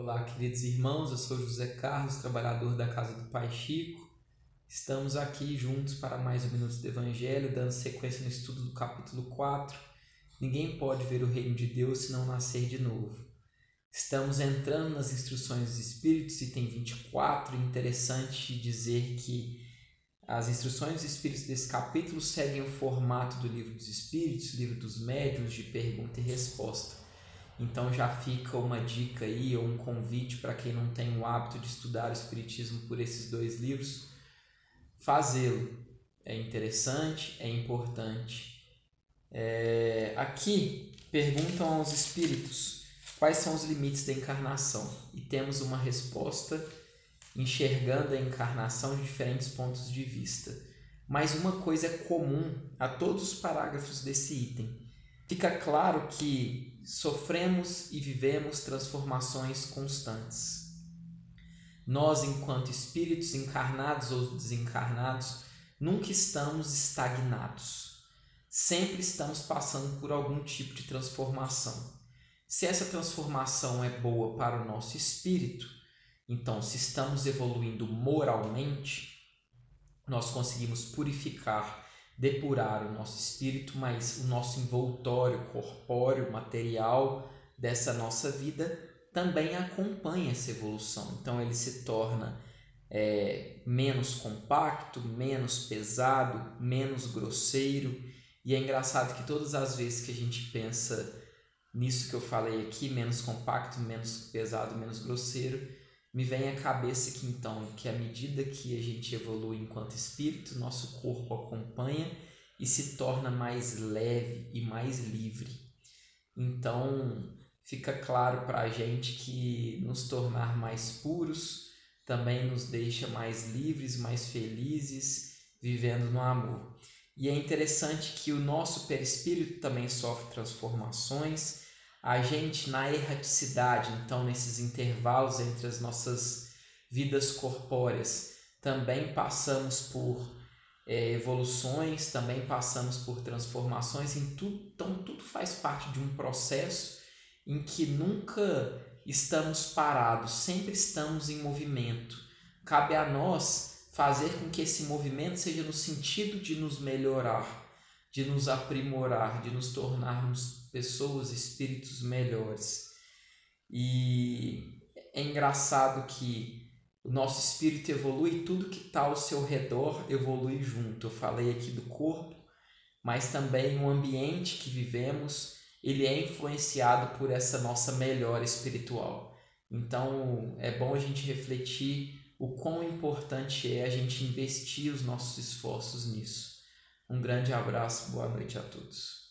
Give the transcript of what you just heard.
Olá, queridos irmãos, eu sou José Carlos, trabalhador da Casa do Pai Chico. Estamos aqui juntos para mais um Minuto do Evangelho, dando sequência no estudo do capítulo 4. Ninguém pode ver o reino de Deus se não nascer de novo. Estamos entrando nas instruções dos Espíritos, item 24. Interessante dizer que as instruções dos Espíritos desse capítulo seguem o formato do Livro dos Espíritos, Livro dos Médiuns, de pergunta e resposta. Então já fica uma dica aí ou um convite para quem não tem o hábito de estudar o Espiritismo por esses dois livros, fazê-lo. É interessante, é importante. É... Aqui perguntam aos espíritos quais são os limites da encarnação e temos uma resposta enxergando a encarnação de diferentes pontos de vista. Mas uma coisa é comum a todos os parágrafos desse item fica claro que sofremos e vivemos transformações constantes. Nós, enquanto espíritos encarnados ou desencarnados, nunca estamos estagnados. Sempre estamos passando por algum tipo de transformação. Se essa transformação é boa para o nosso espírito, então, se estamos evoluindo moralmente, nós conseguimos purificar depurar o nosso espírito, mas o nosso envoltório corpóreo, material dessa nossa vida também acompanha essa evolução. Então ele se torna é, menos compacto, menos pesado, menos grosseiro. E é engraçado que todas as vezes que a gente pensa nisso que eu falei aqui, menos compacto, menos pesado, menos grosseiro, me vem à cabeça que então que à medida que a gente evolui enquanto espírito, nosso corpo acompanha e se torna mais leve e mais livre. Então fica claro para a gente que nos tornar mais puros também nos deixa mais livres, mais felizes, vivendo no amor. E é interessante que o nosso perispírito também sofre transformações a gente na erraticidade, então nesses intervalos entre as nossas vidas corpóreas, também passamos por é, evoluções, também passamos por transformações, em tudo, então tudo faz parte de um processo em que nunca estamos parados, sempre estamos em movimento. Cabe a nós fazer com que esse movimento seja no sentido de nos melhorar, de nos aprimorar, de nos tornarmos pessoas, espíritos melhores. E é engraçado que o nosso espírito evolui tudo que está ao seu redor evolui junto. Eu falei aqui do corpo, mas também o ambiente que vivemos, ele é influenciado por essa nossa melhora espiritual. Então, é bom a gente refletir o quão importante é a gente investir os nossos esforços nisso. Um grande abraço, boa noite a todos.